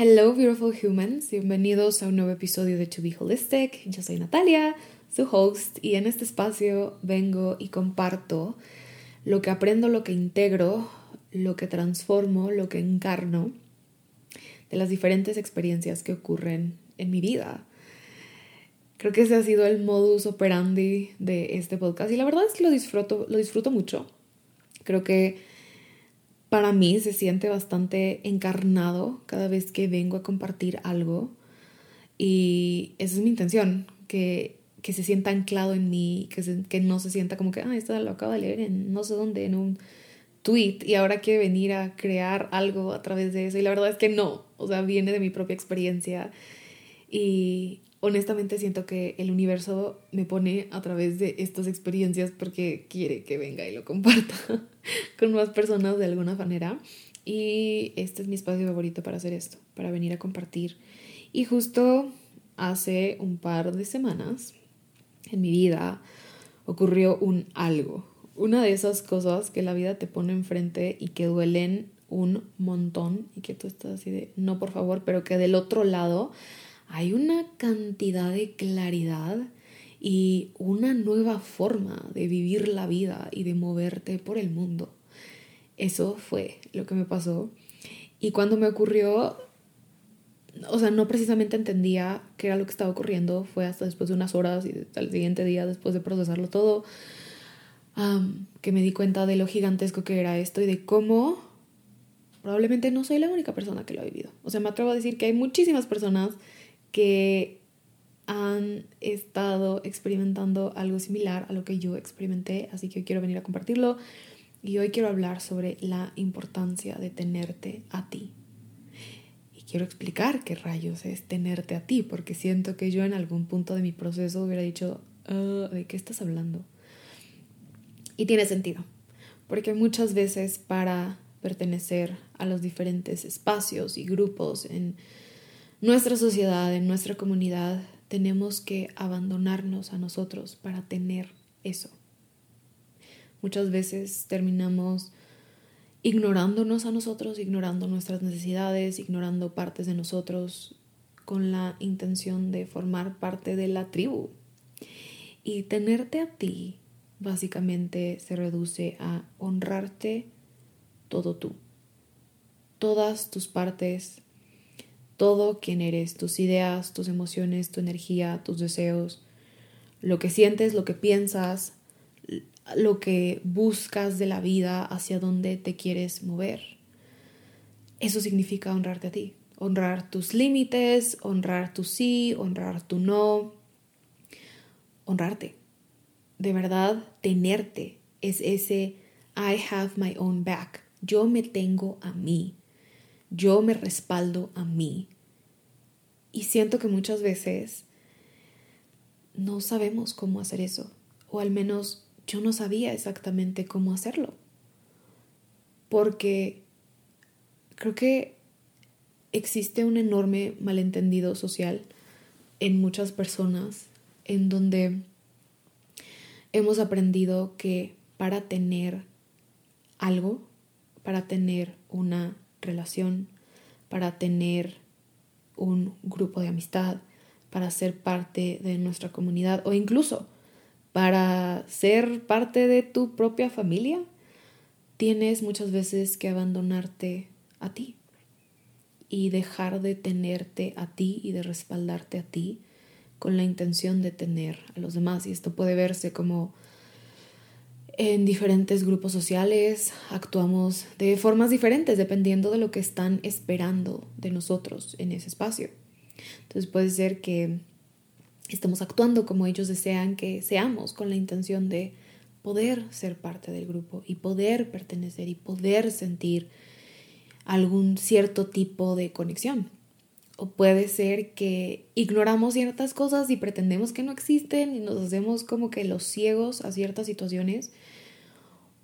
Hello, beautiful humans. Bienvenidos a un nuevo episodio de To Be Holistic. Yo soy Natalia, su host, y en este espacio vengo y comparto lo que aprendo, lo que integro, lo que transformo, lo que encarno de las diferentes experiencias que ocurren en mi vida. Creo que ese ha sido el modus operandi de este podcast y la verdad es que lo disfruto, lo disfruto mucho. Creo que para mí se siente bastante encarnado cada vez que vengo a compartir algo. Y esa es mi intención, que, que se sienta anclado en mí, que, que no se sienta como que, ah, esto lo acabo de leer en no sé dónde, en un tweet y ahora quiere venir a crear algo a través de eso y la verdad es que no, o sea, viene de mi propia experiencia. Y honestamente siento que el universo me pone a través de estas experiencias porque quiere que venga y lo comparta con más personas de alguna manera. Y este es mi espacio favorito para hacer esto, para venir a compartir. Y justo hace un par de semanas en mi vida ocurrió un algo. Una de esas cosas que la vida te pone enfrente y que duelen un montón y que tú estás así de, no por favor, pero que del otro lado hay una cantidad de claridad y una nueva forma de vivir la vida y de moverte por el mundo. Eso fue lo que me pasó. Y cuando me ocurrió, o sea, no precisamente entendía qué era lo que estaba ocurriendo, fue hasta después de unas horas y al siguiente día, después de procesarlo todo, que me di cuenta de lo gigantesco que era esto y de cómo probablemente no soy la única persona que lo ha vivido. O sea, me atrevo a decir que hay muchísimas personas que han estado experimentando algo similar a lo que yo experimenté, así que quiero venir a compartirlo. Y hoy quiero hablar sobre la importancia de tenerte a ti. Y quiero explicar qué rayos es tenerte a ti, porque siento que yo en algún punto de mi proceso hubiera dicho, ah, ¿de qué estás hablando? Y tiene sentido, porque muchas veces para pertenecer a los diferentes espacios y grupos en nuestra sociedad, en nuestra comunidad, tenemos que abandonarnos a nosotros para tener eso. Muchas veces terminamos ignorándonos a nosotros, ignorando nuestras necesidades, ignorando partes de nosotros con la intención de formar parte de la tribu. Y tenerte a ti básicamente se reduce a honrarte todo tú. Todas tus partes, todo quien eres, tus ideas, tus emociones, tu energía, tus deseos, lo que sientes, lo que piensas, lo que buscas de la vida, hacia dónde te quieres mover. Eso significa honrarte a ti, honrar tus límites, honrar tu sí, honrar tu no, honrarte. De verdad, tenerte es ese I have my own back. Yo me tengo a mí. Yo me respaldo a mí. Y siento que muchas veces no sabemos cómo hacer eso. O al menos yo no sabía exactamente cómo hacerlo. Porque creo que existe un enorme malentendido social en muchas personas en donde hemos aprendido que para tener algo, para tener una relación, para tener un grupo de amistad, para ser parte de nuestra comunidad o incluso para ser parte de tu propia familia, tienes muchas veces que abandonarte a ti y dejar de tenerte a ti y de respaldarte a ti con la intención de tener a los demás. Y esto puede verse como en diferentes grupos sociales actuamos de formas diferentes dependiendo de lo que están esperando de nosotros en ese espacio. Entonces puede ser que estemos actuando como ellos desean que seamos con la intención de poder ser parte del grupo y poder pertenecer y poder sentir algún cierto tipo de conexión. O puede ser que ignoramos ciertas cosas y pretendemos que no existen y nos hacemos como que los ciegos a ciertas situaciones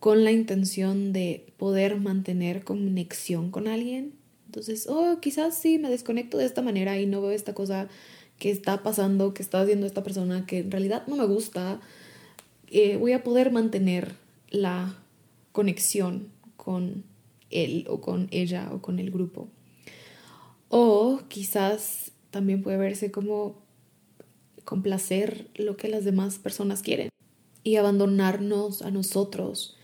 con la intención de poder mantener conexión con alguien. Entonces, oh, quizás sí, me desconecto de esta manera y no veo esta cosa que está pasando, que está haciendo esta persona que en realidad no me gusta. Eh, voy a poder mantener la conexión con él o con ella o con el grupo. O quizás también puede verse como complacer lo que las demás personas quieren y abandonarnos a nosotros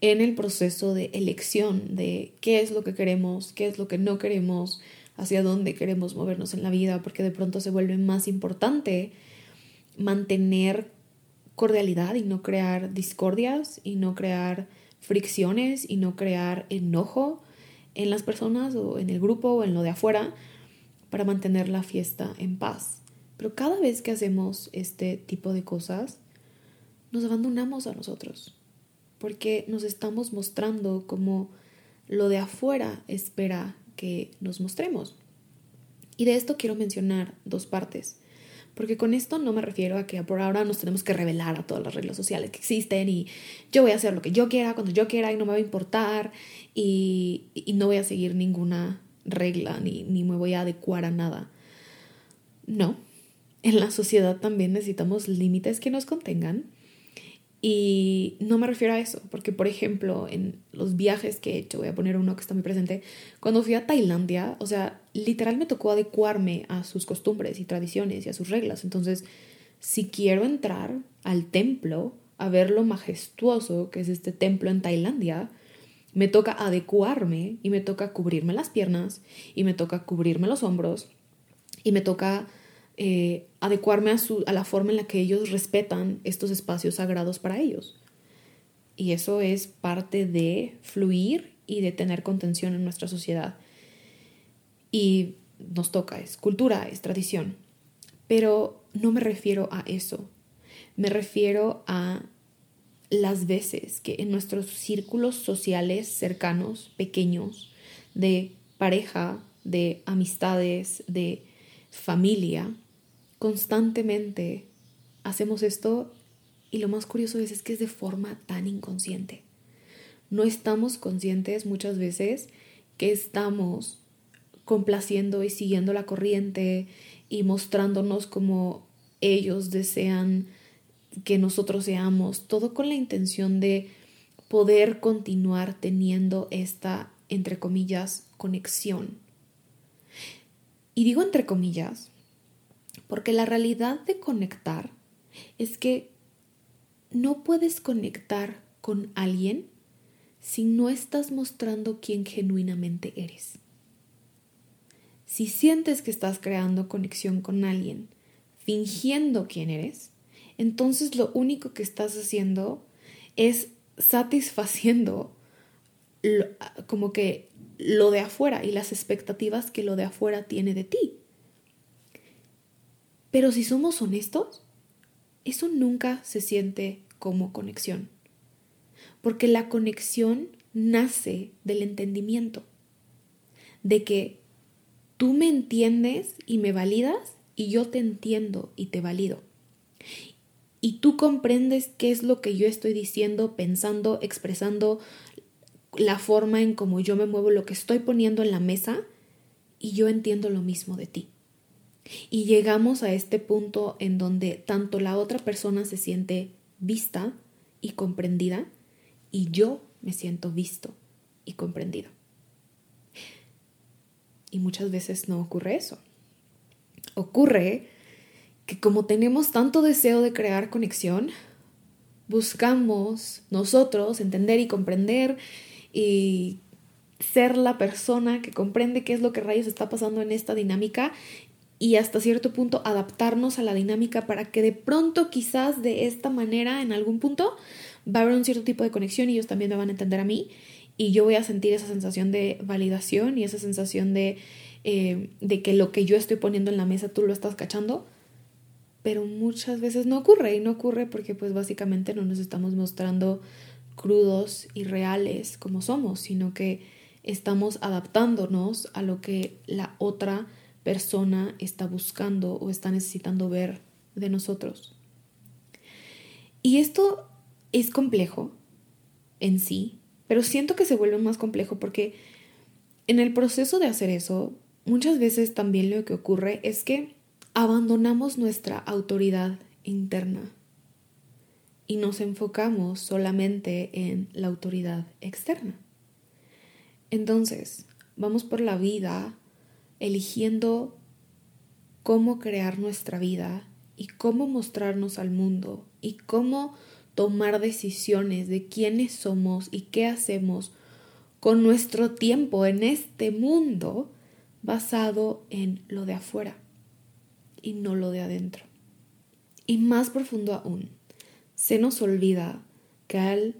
en el proceso de elección de qué es lo que queremos, qué es lo que no queremos, hacia dónde queremos movernos en la vida, porque de pronto se vuelve más importante mantener cordialidad y no crear discordias y no crear fricciones y no crear enojo en las personas o en el grupo o en lo de afuera para mantener la fiesta en paz. Pero cada vez que hacemos este tipo de cosas, nos abandonamos a nosotros, porque nos estamos mostrando como lo de afuera espera que nos mostremos. Y de esto quiero mencionar dos partes. Porque con esto no me refiero a que por ahora nos tenemos que revelar a todas las reglas sociales que existen y yo voy a hacer lo que yo quiera, cuando yo quiera y no me va a importar y, no voy a seguir ninguna regla ni, ni me voy a adecuar a nada. No, en la sociedad también necesitamos límites que nos contengan y no me refiero a eso, porque por ejemplo, en los viajes que he hecho, voy a poner uno que está muy presente, cuando fui a Tailandia, o sea, literal me tocó adecuarme a sus costumbres y tradiciones y a sus reglas. Entonces, si quiero entrar al templo a ver lo majestuoso que es este templo en Tailandia, me toca adecuarme y me toca cubrirme las piernas y me toca cubrirme los hombros y me toca eh, adecuarme a, su, a la forma en la que ellos respetan estos espacios sagrados para ellos. Y eso es parte de fluir y de tener contención en nuestra sociedad. Y nos toca, es cultura, es tradición. Pero no me refiero a eso. Me refiero a las veces que en nuestros círculos sociales cercanos, pequeños, de pareja, de amistades, de familia, constantemente hacemos esto y lo más curioso es, es que es de forma tan inconsciente. No estamos conscientes muchas veces que estamos complaciendo y siguiendo la corriente y mostrándonos como ellos desean que nosotros seamos, todo con la intención de poder continuar teniendo esta, entre comillas, conexión. Y digo entre comillas porque la realidad de conectar es que no puedes conectar con alguien si no estás mostrando quién genuinamente eres. Si sientes que estás creando conexión con alguien fingiendo quién eres, entonces lo único que estás haciendo es satisfaciendo como que lo de afuera y las expectativas que lo de afuera tiene de ti. Pero si somos honestos, eso nunca se siente como conexión. Porque la conexión nace del entendimiento, de que tú me entiendes y me validas y yo te entiendo y te valido. Y tú comprendes qué es lo que yo estoy diciendo, pensando, expresando, la forma en cómo yo me muevo, lo que estoy poniendo en la mesa, y yo entiendo lo mismo de ti. Y llegamos a este punto en donde tanto la otra persona se siente vista y comprendida y yo me siento visto y comprendido. Y muchas veces no ocurre eso. Ocurre que como tenemos tanto deseo de crear conexión, buscamos nosotros entender y comprender y ser la persona que comprende qué es lo que rayos está pasando en esta dinámica y hasta cierto punto adaptarnos a la dinámica para que de pronto quizás de esta manera en algún punto va a haber un cierto tipo de conexión y ellos también me van a entender a mí y yo voy a sentir esa sensación de validación y esa sensación de, eh, de que lo que yo estoy poniendo en la mesa tú lo estás cachando, pero muchas veces no ocurre y no ocurre porque pues básicamente no nos estamos mostrando crudos y reales como somos, sino que estamos adaptándonos a lo que la otra persona está buscando o está necesitando ver de nosotros. Y esto es complejo en sí, pero siento que se vuelve más complejo porque en el proceso de hacer eso, muchas veces también lo que ocurre es que abandonamos nuestra autoridad interna y nos enfocamos solamente en la autoridad externa. Entonces, vamos por la vida eligiendo cómo crear nuestra vida y cómo mostrarnos al mundo y cómo tomar decisiones de quiénes somos y qué hacemos con nuestro tiempo en este mundo basado en lo de afuera y no lo de adentro. Y más profundo aún, se nos olvida que al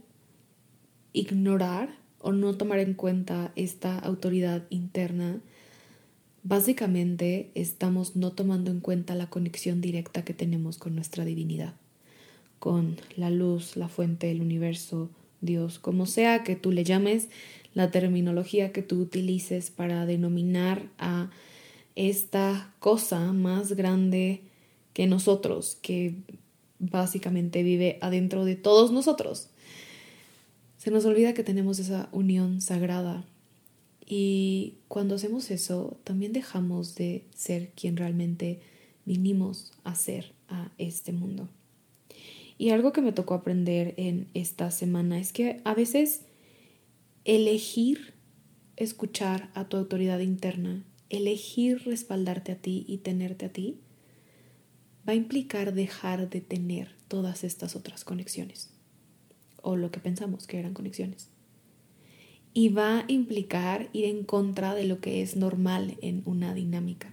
ignorar o no tomar en cuenta esta autoridad interna, básicamente estamos no tomando en cuenta la conexión directa que tenemos con nuestra divinidad, con la luz, la fuente, el universo, Dios, como sea que tú le llames, la terminología que tú utilices para denominar a esta cosa más grande que nosotros, que básicamente vive adentro de todos nosotros. Se nos olvida que tenemos esa unión sagrada y cuando hacemos eso también dejamos de ser quien realmente vinimos a ser a este mundo. Y algo que me tocó aprender en esta semana es que a veces elegir escuchar a tu autoridad interna elegir respaldarte a ti y tenerte a ti va a implicar dejar de tener todas estas otras conexiones o lo que pensamos que eran conexiones. Y va a implicar ir en contra de lo que es normal en una dinámica.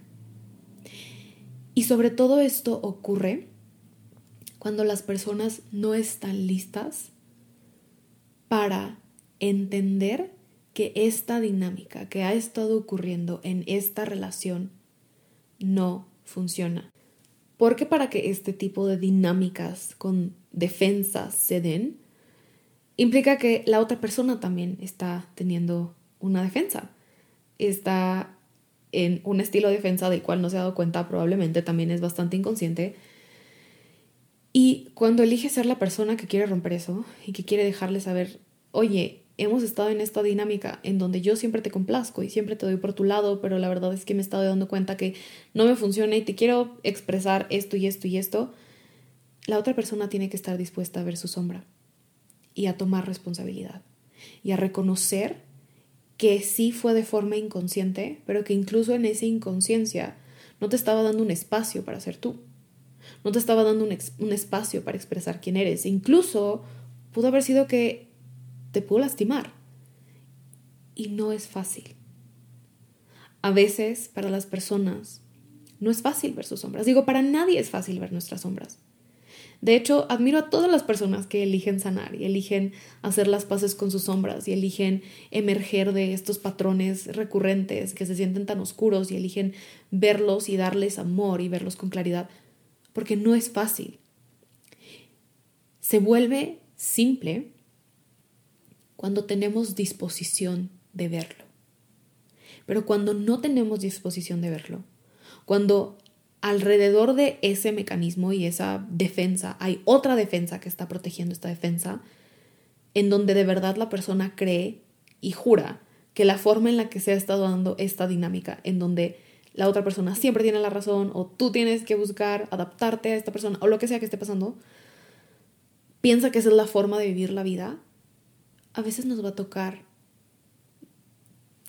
Y sobre todo esto ocurre cuando las personas no están listas para entender que esta dinámica que ha estado ocurriendo en esta relación no funciona. Porque para que este tipo de dinámicas con defensas se den, implica que la otra persona también está teniendo una defensa. Está en un estilo de defensa del cual no se ha dado cuenta, probablemente también es bastante inconsciente. Y cuando elige ser la persona que quiere romper eso y que quiere dejarle saber, oye, hemos estado en esta dinámica en donde yo siempre te complazco y siempre te doy por tu lado, pero la verdad es que me he estado dando cuenta que no me funciona y te quiero expresar esto y esto y esto, la otra persona tiene que estar dispuesta a ver su sombra y a tomar responsabilidad y a reconocer que sí fue de forma inconsciente, pero que incluso en esa inconsciencia no te estaba dando un espacio para ser tú. No te estaba dando un, un espacio para expresar quién eres. Incluso pudo haber sido que te puedo lastimar. Y no es fácil. A veces para las personas no es fácil ver sus sombras. Digo, para nadie es fácil ver nuestras sombras. De hecho, admiro a todas las personas que eligen sanar y eligen hacer las paces con sus sombras y eligen emerger de estos patrones recurrentes que se sienten tan oscuros y eligen verlos y darles amor y verlos con claridad, porque no es fácil. Se vuelve simple cuando tenemos disposición de verlo. Pero cuando no tenemos disposición de verlo, cuando alrededor de ese mecanismo y esa defensa hay otra defensa que está protegiendo esta defensa, en donde de verdad la persona cree y jura que la forma en la que se ha estado dando esta dinámica, en donde la otra persona siempre tiene la razón o tú tienes que buscar adaptarte a esta persona o lo que sea que esté pasando, piensa que esa es la forma de vivir la vida, a veces nos va a tocar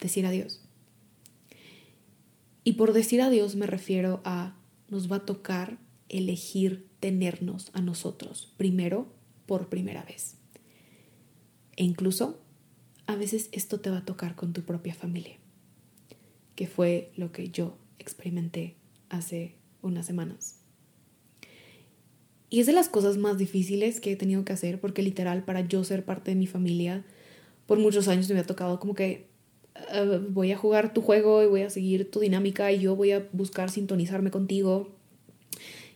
decir adiós. Y por decir adiós me refiero a nos va a tocar elegir tenernos a nosotros primero por primera vez. E incluso a veces esto te va a tocar con tu propia familia, que fue lo que yo experimenté hace unas semanas. Y es de las cosas más difíciles que he tenido que hacer porque literal para yo ser parte de mi familia por muchos años me había tocado como que eh, voy a jugar tu juego y voy a seguir tu dinámica y yo voy a buscar sintonizarme contigo.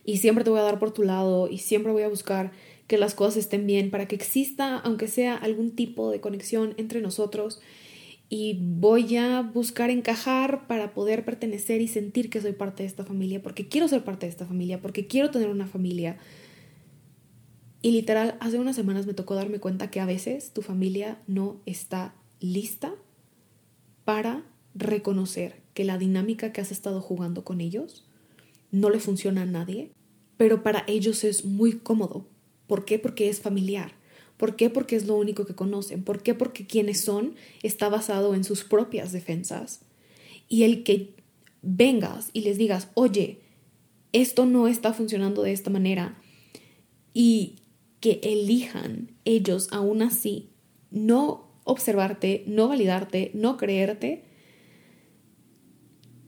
y siempre te voy a dar por tu lado y siempre voy a buscar que las cosas estén bien para que exista, aunque sea algún tipo de conexión entre nosotros y voy a buscar encajar para poder pertenecer y sentir que soy parte de esta familia, porque quiero ser parte de esta familia, porque quiero tener una familia. Y literal, hace unas semanas me tocó darme cuenta que a veces tu familia no está lista para reconocer que la dinámica que has estado jugando con ellos no le funciona a nadie, pero para ellos es muy cómodo. ¿Por qué? Porque es familiar. ¿Por qué? Porque es lo único que conocen. ¿Por qué? Porque quienes son está basado en sus propias defensas. Y el que vengas y les digas, oye, esto no está funcionando de esta manera, y que elijan ellos aún así no observarte, no validarte, no creerte,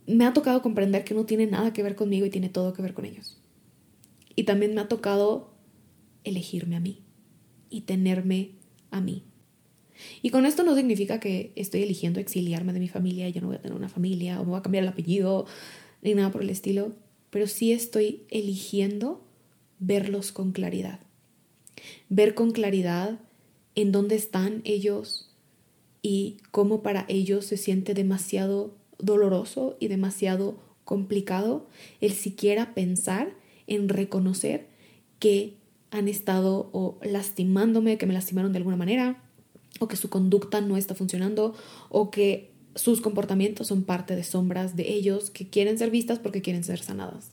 me ha tocado comprender que no tiene nada que ver conmigo y tiene todo que ver con ellos. Y también me ha tocado elegirme a mí y tenerme a mí. Y con esto no significa que estoy eligiendo exiliarme de mi familia, ya no voy a tener una familia o me voy a cambiar el apellido, ni nada por el estilo, pero sí estoy eligiendo verlos con claridad. Ver con claridad en dónde están ellos y cómo para ellos se siente demasiado doloroso y demasiado complicado el siquiera pensar en reconocer que han estado o lastimándome, que me lastimaron de alguna manera, o que su conducta no está funcionando, o que sus comportamientos son parte de sombras de ellos que quieren ser vistas porque quieren ser sanadas.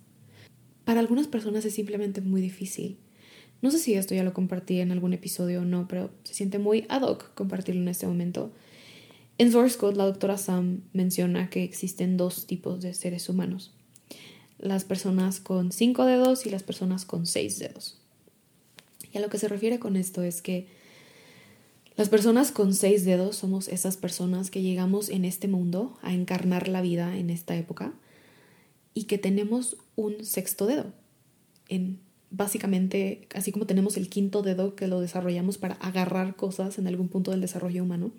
Para algunas personas es simplemente muy difícil. No sé si esto ya lo compartí en algún episodio o no, pero se siente muy ad hoc compartirlo en este momento. En Source Code, la doctora Sam menciona que existen dos tipos de seres humanos. Las personas con cinco dedos y las personas con seis dedos. Y a lo que se refiere con esto es que las personas con seis dedos somos esas personas que llegamos en este mundo a encarnar la vida en esta época y que tenemos un sexto dedo. En básicamente, así como tenemos el quinto dedo que lo desarrollamos para agarrar cosas en algún punto del desarrollo humano,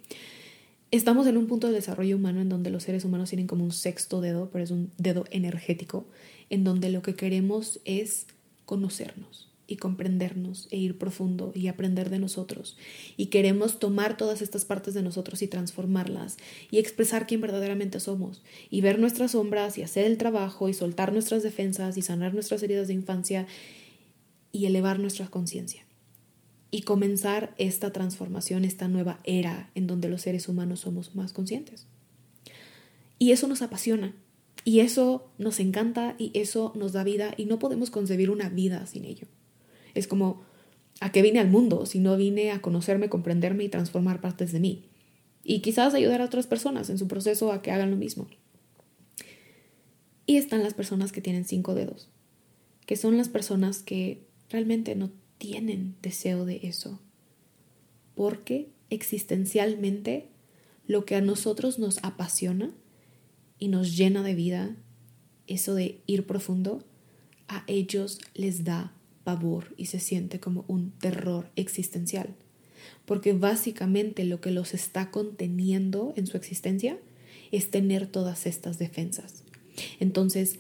estamos en un punto del desarrollo humano en donde los seres humanos tienen como un sexto dedo, pero es un dedo energético, en donde lo que queremos es conocernos y comprendernos e ir profundo y aprender de nosotros. Y queremos tomar todas estas partes de nosotros y transformarlas y expresar quién verdaderamente somos y ver nuestras sombras y hacer el trabajo y soltar nuestras defensas y sanar nuestras heridas de infancia y elevar nuestra conciencia. Y comenzar esta transformación, esta nueva era en donde los seres humanos somos más conscientes. Y eso nos apasiona, y eso nos encanta, y eso nos da vida, y no podemos concebir una vida sin ello. Es como, ¿a qué vine al mundo si no vine a conocerme, comprenderme y transformar partes de mí? Y quizás ayudar a otras personas en su proceso a que hagan lo mismo. Y están las personas que tienen cinco dedos, que son las personas que realmente no tienen deseo de eso, porque existencialmente lo que a nosotros nos apasiona y nos llena de vida, eso de ir profundo, a ellos les da pavor y se siente como un terror existencial, porque básicamente lo que los está conteniendo en su existencia es tener todas estas defensas. Entonces,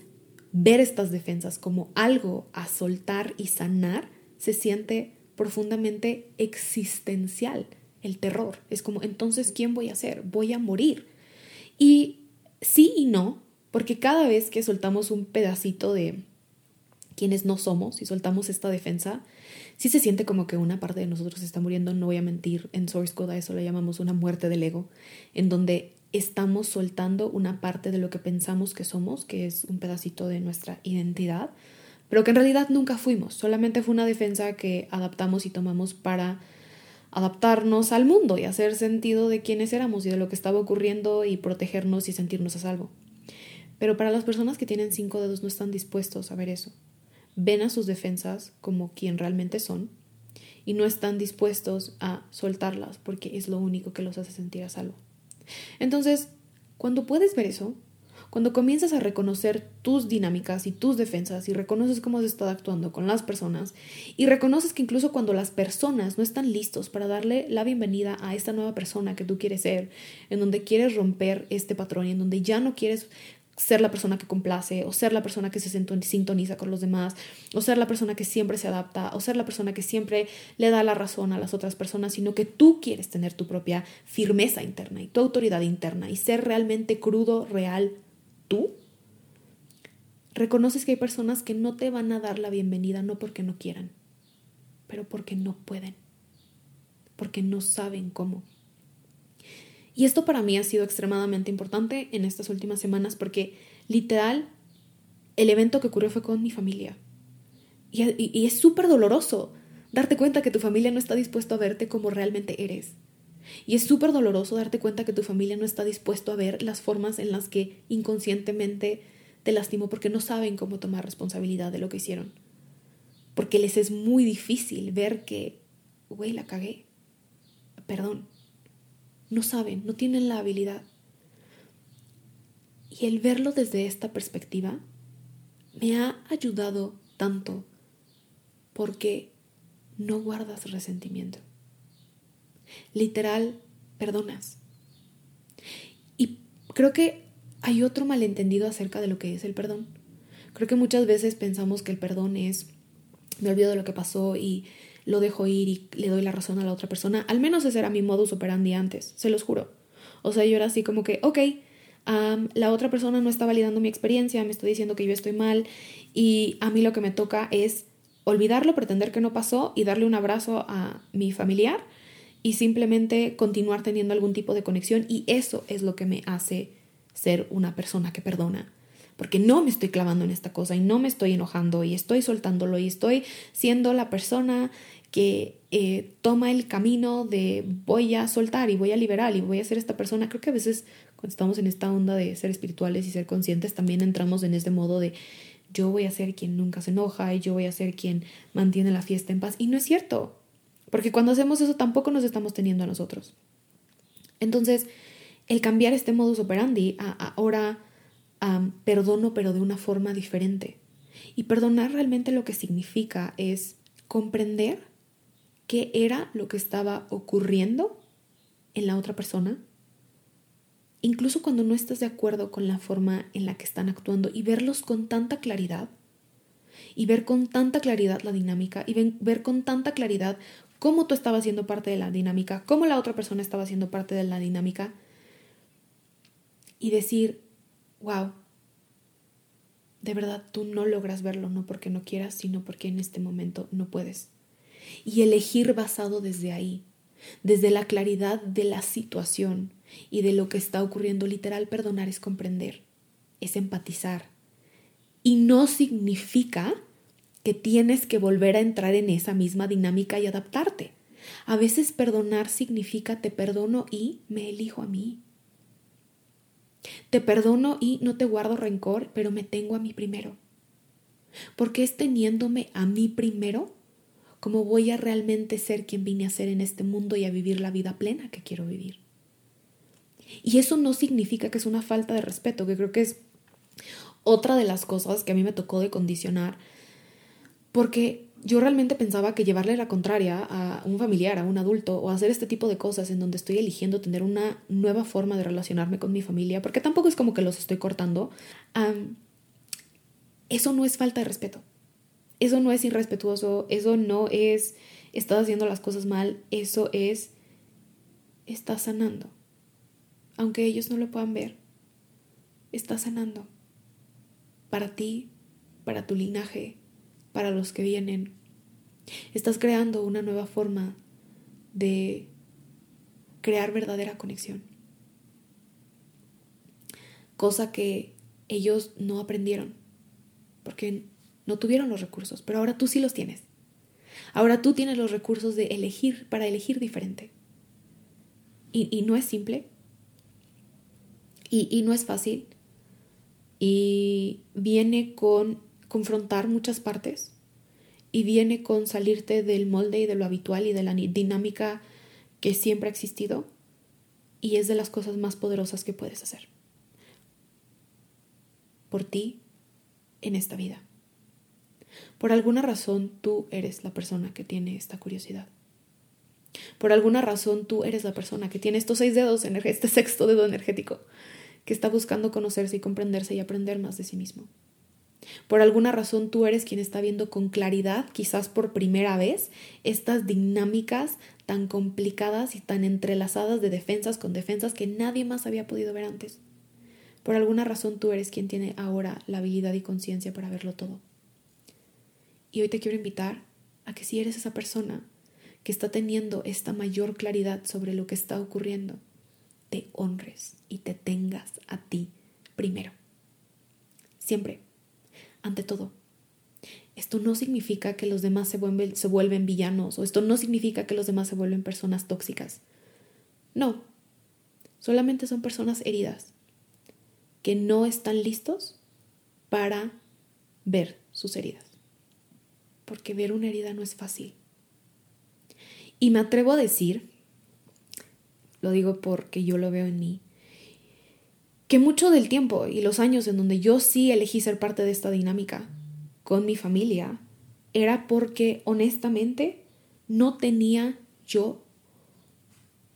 ver estas defensas como algo a soltar y sanar se siente profundamente existencial. El terror es como, entonces, ¿quién voy a ser? Voy a morir. Y sí y no, porque cada vez que soltamos un pedacito de, quienes no somos y soltamos esta defensa, sí se siente como que una parte de nosotros está muriendo, no voy a mentir, en Source Code a eso le llamamos una muerte del ego, en donde estamos soltando una parte de lo que pensamos que somos, que es un pedacito de nuestra identidad, pero que en realidad nunca fuimos, solamente fue una defensa que adaptamos y tomamos para adaptarnos al mundo y hacer sentido de quiénes éramos y de lo que estaba ocurriendo y protegernos y sentirnos a salvo. Pero para las personas que tienen cinco dedos no están dispuestos a ver eso ven a sus defensas como quien realmente son y no están dispuestos a soltarlas porque es lo único que los hace sentir a salvo. Entonces, cuando puedes ver eso, cuando comienzas a reconocer tus dinámicas y tus defensas y reconoces cómo has estado actuando con las personas y reconoces que incluso cuando las personas no están listos para darle la bienvenida a esta nueva persona que tú quieres ser, en donde quieres romper este patrón y en donde ya no quieres ser la persona que complace, o ser la persona que se sintoniza con los demás, o ser la persona que siempre se adapta, o ser la persona que siempre le da la razón a las otras personas, sino que tú quieres tener tu propia firmeza interna y tu autoridad interna y ser realmente crudo, real, tú, reconoces que hay personas que no te van a dar la bienvenida no porque no quieran, pero porque no pueden, porque no saben cómo. Y esto para mí ha sido extremadamente importante en estas últimas semanas porque literal el evento que ocurrió fue con mi familia. Y, es súper doloroso darte cuenta que tu familia no está dispuesto a verte como realmente eres. Y es súper doloroso darte cuenta que tu familia no está dispuesto a ver las formas en las que inconscientemente te lastimó porque no saben cómo tomar responsabilidad de lo que hicieron. Porque les es muy difícil ver que, güey, la cagué. Perdón. No saben, no tienen la habilidad. Y el verlo desde esta perspectiva me ha ayudado tanto porque no guardas resentimiento. Literal, perdonas. Y creo que hay otro malentendido acerca de lo que es el perdón. Creo que muchas veces pensamos que el perdón es me olvido de lo que pasó y lo dejo ir y le doy la razón a la otra persona. Al menos ese era mi modus operandi antes, se los juro. O sea, yo era así como que, ok, la otra persona no está validando mi experiencia, me está diciendo que yo estoy mal y a mí lo que me toca es olvidarlo, pretender que no pasó y darle un abrazo a mi familiar y simplemente continuar teniendo algún tipo de conexión y eso es lo que me hace ser una persona que perdona porque no me estoy clavando en esta cosa y no me estoy enojando y estoy soltándolo y estoy siendo la persona que eh, toma el camino de voy a soltar y voy a liberar y voy a ser esta persona. Creo que a veces cuando estamos en esta onda de ser espirituales y ser conscientes también entramos en este modo de yo voy a ser quien nunca se enoja y yo voy a ser quien mantiene la fiesta en paz. Y no es cierto, porque cuando hacemos eso tampoco nos estamos teniendo a nosotros. Entonces, el cambiar este modus operandi ahora perdono pero de una forma diferente. Y perdonar realmente lo que significa es comprender qué era lo que estaba ocurriendo en la otra persona, incluso cuando no estás de acuerdo con la forma en la que están actuando y verlos con tanta claridad y ver con tanta claridad la dinámica y ver con tanta claridad cómo tú estabas siendo parte de la dinámica, cómo la otra persona estaba siendo parte de la dinámica y decir, wow, de verdad tú no logras verlo, no porque no quieras, sino porque en este momento no puedes. Y elegir basado desde ahí, desde la claridad de la situación y de lo que está ocurriendo, literal, perdonar es comprender, es empatizar. Y no significa que tienes que volver a entrar en esa misma dinámica y adaptarte. A veces perdonar significa te perdono y me elijo a mí. Te perdono y no te guardo rencor, pero me tengo a mí primero. Porque es teniéndome a mí primero como voy a realmente ser quien vine a ser en este mundo y a vivir la vida plena que quiero vivir. Y eso no significa que es una falta de respeto, que creo que es otra de las cosas que a mí me tocó de condicionar, porque yo realmente pensaba que llevarle la contraria a un familiar, a un adulto, o hacer este tipo de cosas en donde estoy eligiendo tener una nueva forma de relacionarme con mi familia, porque tampoco es como que los estoy cortando, eso no es falta de respeto. Eso no es irrespetuoso, eso no es estás haciendo las cosas mal, eso es estás sanando. Aunque ellos no lo puedan ver, estás sanando. Para ti, para tu linaje, para los que vienen. Estás creando una nueva forma de crear verdadera conexión. Cosa que ellos no aprendieron porque no tuvieron los recursos, pero ahora tú sí los tienes. Ahora tú tienes los recursos de elegir para elegir diferente. Y, no es simple. Y, y no es fácil. Y viene con confrontar muchas partes y viene con salirte del molde y de lo habitual y de la dinámica que siempre ha existido y es de las cosas más poderosas que puedes hacer por ti en esta vida. Por alguna razón tú eres la persona que tiene esta curiosidad. Por alguna razón tú eres la persona que tiene estos seis dedos, este sexto dedo energético, que está buscando conocerse y comprenderse y aprender más de sí mismo. Por alguna razón tú eres quien está viendo con claridad, quizás por primera vez, estas dinámicas tan complicadas y tan entrelazadas de defensas con defensas que nadie más había podido ver antes. Por alguna razón tú eres quien tiene ahora la habilidad y conciencia para verlo todo. Y hoy te quiero invitar a que si eres esa persona que está teniendo esta mayor claridad sobre lo que está ocurriendo, te honres y te tengas a ti primero. Siempre ante todo. Esto no significa que los demás se vuelven, villanos o esto no significa que los demás se vuelven personas tóxicas. No, solamente son personas heridas que no están listos para ver sus heridas. Porque ver una herida no es fácil. Y me atrevo a decir, lo digo porque yo lo veo en mí, que mucho del tiempo y los años en donde yo sí elegí ser parte de esta dinámica con mi familia era porque honestamente no tenía yo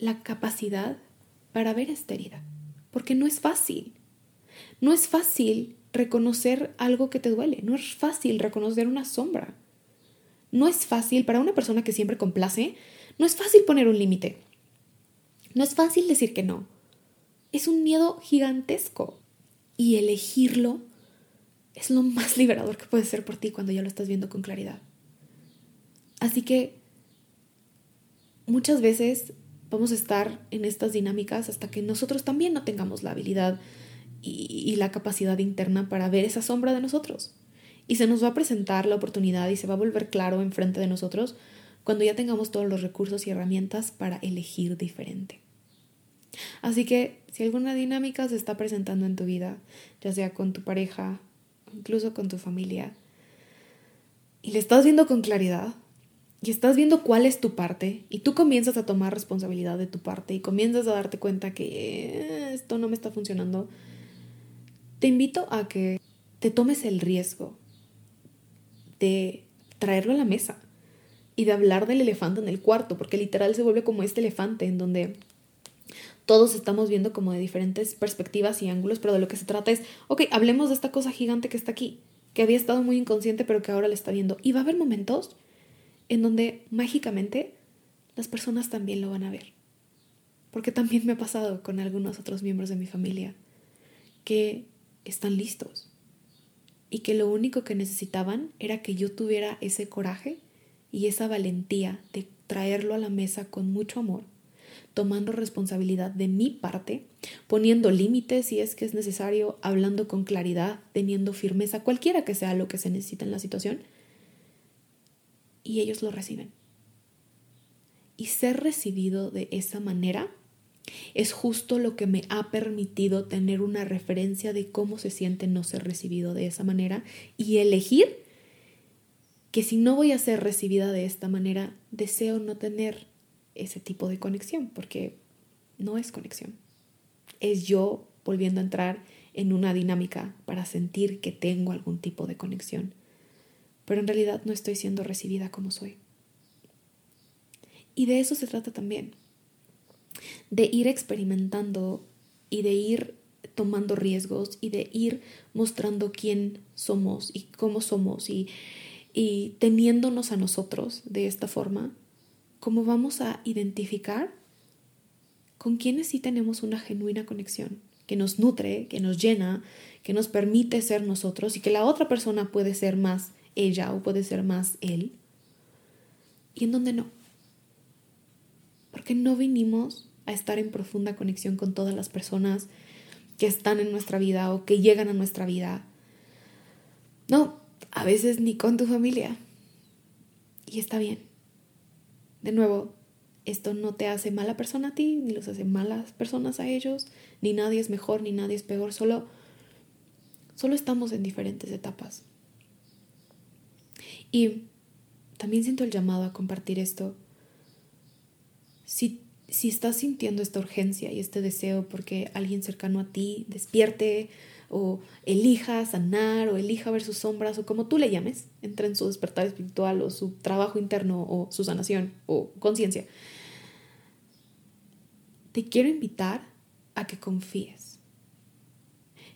la capacidad para ver esta herida, porque no es fácil. No es fácil reconocer algo que te duele, no es fácil reconocer una sombra. No es fácil para una persona que siempre complace, no es fácil poner un límite. No es fácil decir que no es un miedo gigantesco. Y elegirlo es lo más liberador que puede ser por ti cuando ya lo estás viendo con claridad. Así que muchas veces vamos a estar en estas dinámicas hasta que nosotros también no tengamos la habilidad y, la capacidad interna para ver esa sombra de nosotros. Y se nos va a presentar la oportunidad y se va a volver claro enfrente de nosotros cuando ya tengamos todos los recursos y herramientas para elegir diferente. Así que si alguna dinámica se está presentando en tu vida, ya sea con tu pareja, incluso con tu familia, y le estás viendo con claridad, y estás viendo cuál es tu parte, y tú comienzas a tomar responsabilidad de tu parte, y comienzas a darte cuenta que eh, esto no me está funcionando, te invito a que te tomes el riesgo de traerlo a la mesa y de hablar del elefante en el cuarto, porque literal se vuelve como este elefante en donde todos estamos viendo como de diferentes perspectivas y ángulos, pero de lo que se trata es, ok, hablemos de esta cosa gigante que está aquí, que había estado muy inconsciente, pero que ahora le está viendo. Y va a haber momentos en donde mágicamente las personas también lo van a ver. Porque también me ha pasado con algunos otros miembros de mi familia que están listos y que lo único que necesitaban era que yo tuviera ese coraje y esa valentía de traerlo a la mesa con mucho amor tomando responsabilidad de mi parte, poniendo límites si es que es necesario, hablando con claridad, teniendo firmeza, cualquiera que sea lo que se necesita en la situación, y ellos lo reciben. Y ser recibido de esa manera es justo lo que me ha permitido tener una referencia de cómo se siente no ser recibido de esa manera y elegir que si no voy a ser recibida de esta manera, deseo no tener ese tipo de conexión, porque no es conexión. Es yo volviendo a entrar en una dinámica para sentir que tengo algún tipo de conexión, pero en realidad no estoy siendo recibida como soy. Y de eso se trata también, de ir experimentando y de ir tomando riesgos y de ir mostrando quién somos y cómo somos y, y teniéndonos a nosotros de esta forma cómo vamos a identificar con quienes sí tenemos una genuina conexión, que nos nutre, que nos llena, que nos permite ser nosotros y que la otra persona puede ser más ella o puede ser más él, y en donde no. Porque no vinimos a estar en profunda conexión con todas las personas que están en nuestra vida o que llegan a nuestra vida. No, a veces ni con tu familia. Y está bien. De nuevo, esto no te hace mala persona a ti, ni los hace malas personas a ellos, ni nadie es mejor, ni nadie es peor, solo, solo estamos en diferentes etapas. Y también siento el llamado a compartir esto. Si, si estás sintiendo esta urgencia y este deseo porque alguien cercano a ti despierte o elija sanar o elija ver sus sombras o como tú le llames, entra en su despertar espiritual o su trabajo interno o su sanación o conciencia. Te quiero invitar a que confíes,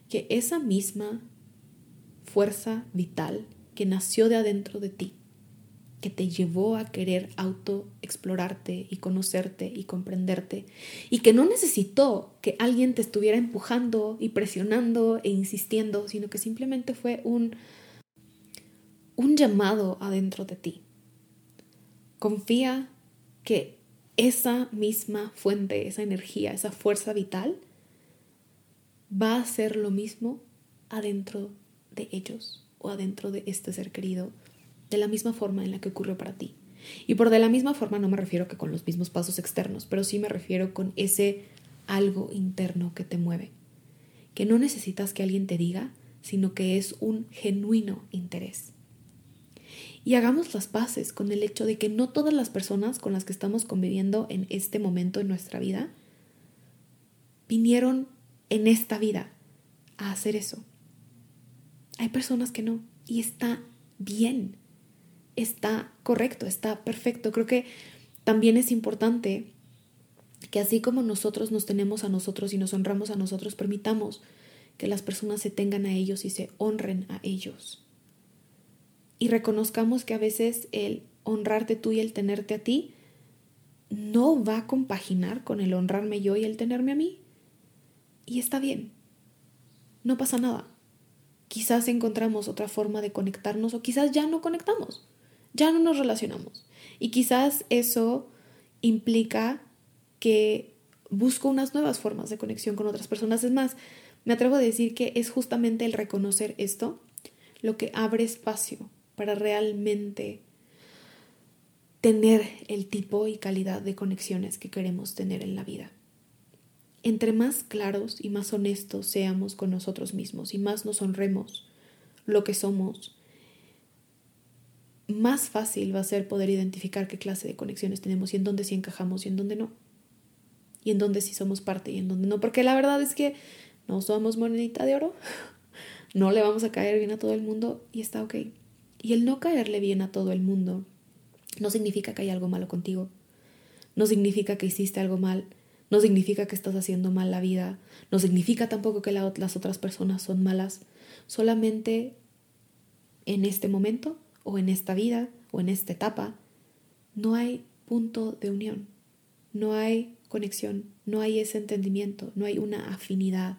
que esa misma fuerza vital que nació de adentro de ti, que te llevó a querer autoexplorarte y conocerte y comprenderte, y que no necesitó que alguien te estuviera empujando y presionando e insistiendo, sino que simplemente fue un, un llamado adentro de ti. Confía que esa misma fuente, esa energía, esa fuerza vital, va a ser lo mismo adentro de ellos o adentro de este ser querido, de la misma forma en la que ocurrió para ti. Y por de la misma forma no me refiero que con los mismos pasos externos, pero sí me refiero con ese algo interno que te mueve, que no necesitas que alguien te diga, sino que es un genuino interés. Y hagamos las paces con el hecho de que no todas las personas con las que estamos conviviendo en este momento en nuestra vida vinieron en esta vida a hacer eso. Hay personas que no, y está bien, está correcto, está perfecto. Creo que también es importante que así como nosotros nos tenemos a nosotros y nos honramos a nosotros, permitamos que las personas se tengan a ellos y se honren a ellos. Y reconozcamos que a veces el honrarte tú y el tenerte a ti no va a compaginar con el honrarme yo y el tenerme a mí. Y está bien. No pasa nada quizás encontramos otra forma de conectarnos o quizás ya no conectamos, ya no nos relacionamos. Y quizás eso implica que busco unas nuevas formas de conexión con otras personas. Es más, me atrevo a decir que es justamente el reconocer esto lo que abre espacio para realmente tener el tipo y calidad de conexiones que queremos tener en la vida. Entre más claros y más honestos seamos con nosotros mismos y más nos honremos lo que somos, más fácil va a ser poder identificar qué clase de conexiones tenemos y en dónde sí encajamos y en dónde no. Y en dónde sí somos parte y en dónde no. Porque la verdad es que no somos monedita de oro. No le vamos a caer bien a todo el mundo y está ok. Y el no caerle bien a todo el mundo no significa que hay algo malo contigo. No significa que hiciste algo mal no significa que estás haciendo mal la vida, no significa tampoco que las otras personas son malas, solamente en este momento o en esta vida o en esta etapa no hay punto de unión, no hay conexión, no hay ese entendimiento, no hay una afinidad.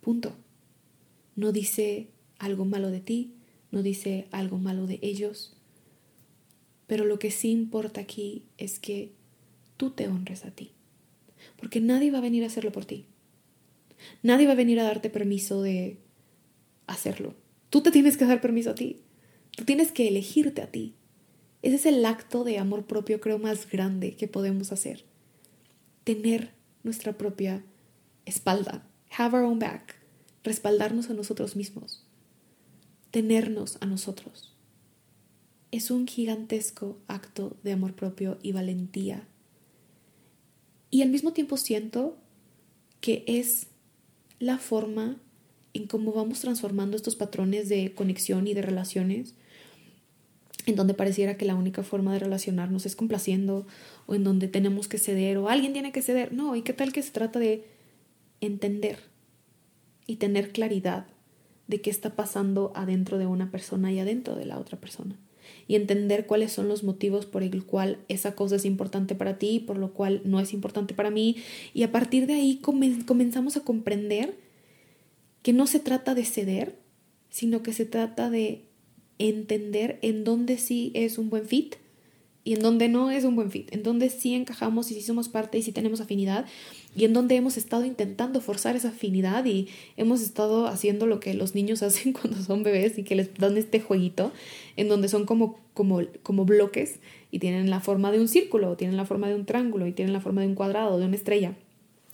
Punto. No dice algo malo de ti, no dice algo malo de ellos, pero lo que sí importa aquí es que tú te honres a ti. Porque nadie va a venir a hacerlo por ti. Nadie va a venir a darte permiso de hacerlo. Tú te tienes que dar permiso a ti. Tú tienes que elegirte a ti. Ese es el acto de amor propio, creo, más grande que podemos hacer. Tener nuestra propia espalda. Have our own back. Respaldarnos a nosotros mismos. Tenernos a nosotros. Es un gigantesco acto de amor propio y valentía y al mismo tiempo siento que es la forma en cómo vamos transformando estos patrones de conexión y de relaciones, en donde pareciera que la única forma de relacionarnos es complaciendo, o en donde tenemos que ceder, o alguien tiene que ceder. No, ¿y qué tal que se trata de entender y tener claridad de qué está pasando adentro de una persona y adentro de la otra persona? y entender cuáles son los motivos por el cual esa cosa es importante para ti, por lo cual no es importante para mí. Y a partir de ahí comenzamos a comprender que no se trata de ceder, sino que se trata de entender en dónde sí es un buen fit y en donde no es un buen fit, en donde sí encajamos y sí somos parte y sí tenemos afinidad y en donde hemos estado intentando forzar esa afinidad y hemos estado haciendo lo que los niños hacen cuando son bebés y que les dan este jueguito en donde son como, como, como bloques y tienen la forma de un círculo, tienen la forma de un triángulo y tienen la forma de un cuadrado, de una estrella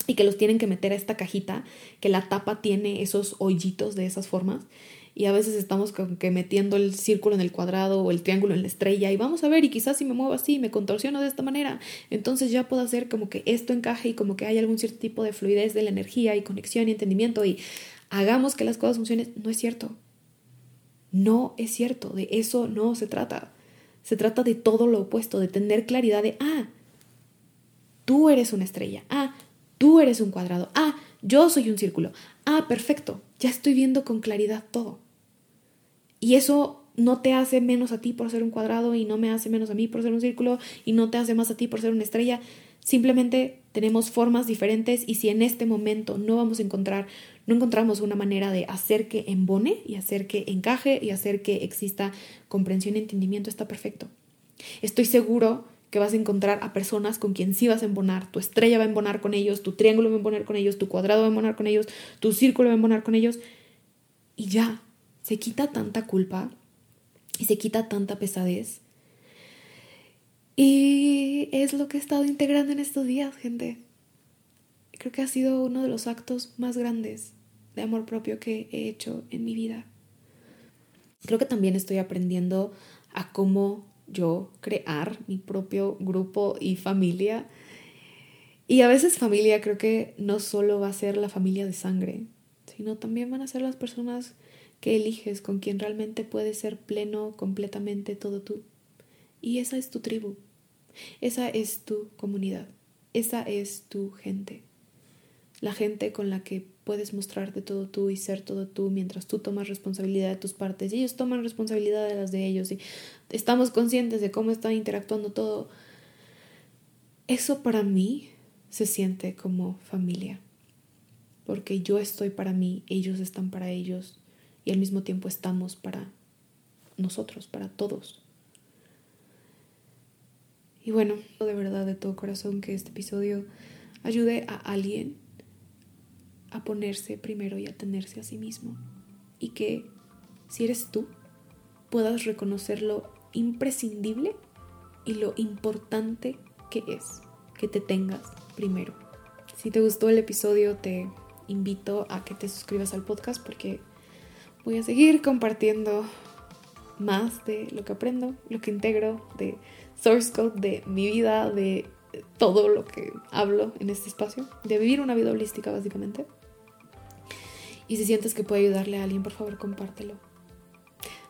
y que los tienen que meter a esta cajita que la tapa tiene esos hoyitos de esas formas y a veces estamos como que metiendo el círculo en el cuadrado o el triángulo en la estrella y vamos a ver y quizás si me muevo así, me contorsiono de esta manera, entonces ya puedo hacer como que esto encaje y como que hay algún cierto tipo de fluidez de la energía y conexión y entendimiento y hagamos que las cosas funcionen. No es cierto. No es cierto, de eso no se trata. Se trata de todo lo opuesto, de tener claridad de, ah, tú eres una estrella, ah, tú eres un cuadrado, ah, Yo soy un círculo. Ah, perfecto. Ya estoy viendo con claridad todo. Y eso no te hace menos a ti por ser un cuadrado y no me hace menos a mí por ser un círculo y no te hace más a ti por ser una estrella. Simplemente tenemos formas diferentes y si en este momento no vamos a encontrar, no encontramos una manera de hacer que embone y hacer que encaje y hacer que exista comprensión y entendimiento, está perfecto. Estoy seguro que vas a encontrar a personas con quien sí vas a embonar. Tu estrella va a embonar con ellos, tu triángulo va a embonar con ellos, tu cuadrado va a embonar con ellos, tu círculo va a embonar con ellos. Y ya, se quita tanta culpa y se quita tanta pesadez. Y es lo que he estado integrando en estos días, gente. Creo que ha sido uno de los actos más grandes de amor propio que he hecho en mi vida. Creo que también estoy aprendiendo a cómo yo crear mi propio grupo y familia. Y a veces familia creo que no solo va a ser la familia de sangre, sino también van a ser las personas que eliges con quien realmente puedes ser pleno completamente todo tú. Y esa es tu tribu, esa es tu comunidad, esa es tu gente. La gente con la que puedes mostrarte todo tú y ser todo tú mientras tú tomas responsabilidad de tus partes y ellos toman responsabilidad de las de ellos y estamos conscientes de cómo están interactuando todo. Eso para mí se siente como familia, porque yo estoy para mí, ellos están para ellos y al mismo tiempo estamos para nosotros, para todos. Y bueno, de verdad, de todo corazón, que este episodio ayude a alguien a ponerse primero y a tenerse a sí mismo. Y que si eres tú, puedas reconocer lo imprescindible y lo importante que es que te tengas primero. Si te gustó el episodio, te invito a que te suscribas al podcast porque voy a seguir compartiendo más de lo que aprendo, lo que integro, de source code, de mi vida, de todo lo que hablo en este espacio, de vivir una vida holística básicamente. Y si sientes que puede ayudarle a alguien, por favor, compártelo.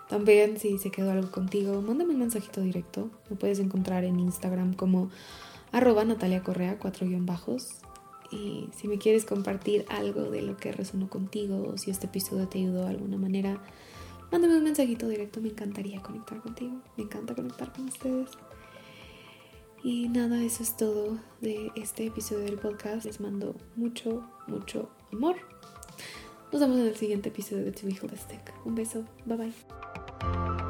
También, si se quedó algo contigo, mándame un mensajito directo. Me puedes encontrar en Instagram como arroba Natalia Correa, cuatro guion bajos. Y si me quieres compartir algo de lo que resonó contigo o si este episodio te ayudó de alguna manera, mándame un mensajito directo. Me encantaría conectar contigo. Me encanta conectar con ustedes. Y nada, eso es todo de este episodio del podcast. Les mando mucho, mucho amor. Nos vemos en el siguiente episodio de To Be Holistic. Un beso. Bye bye.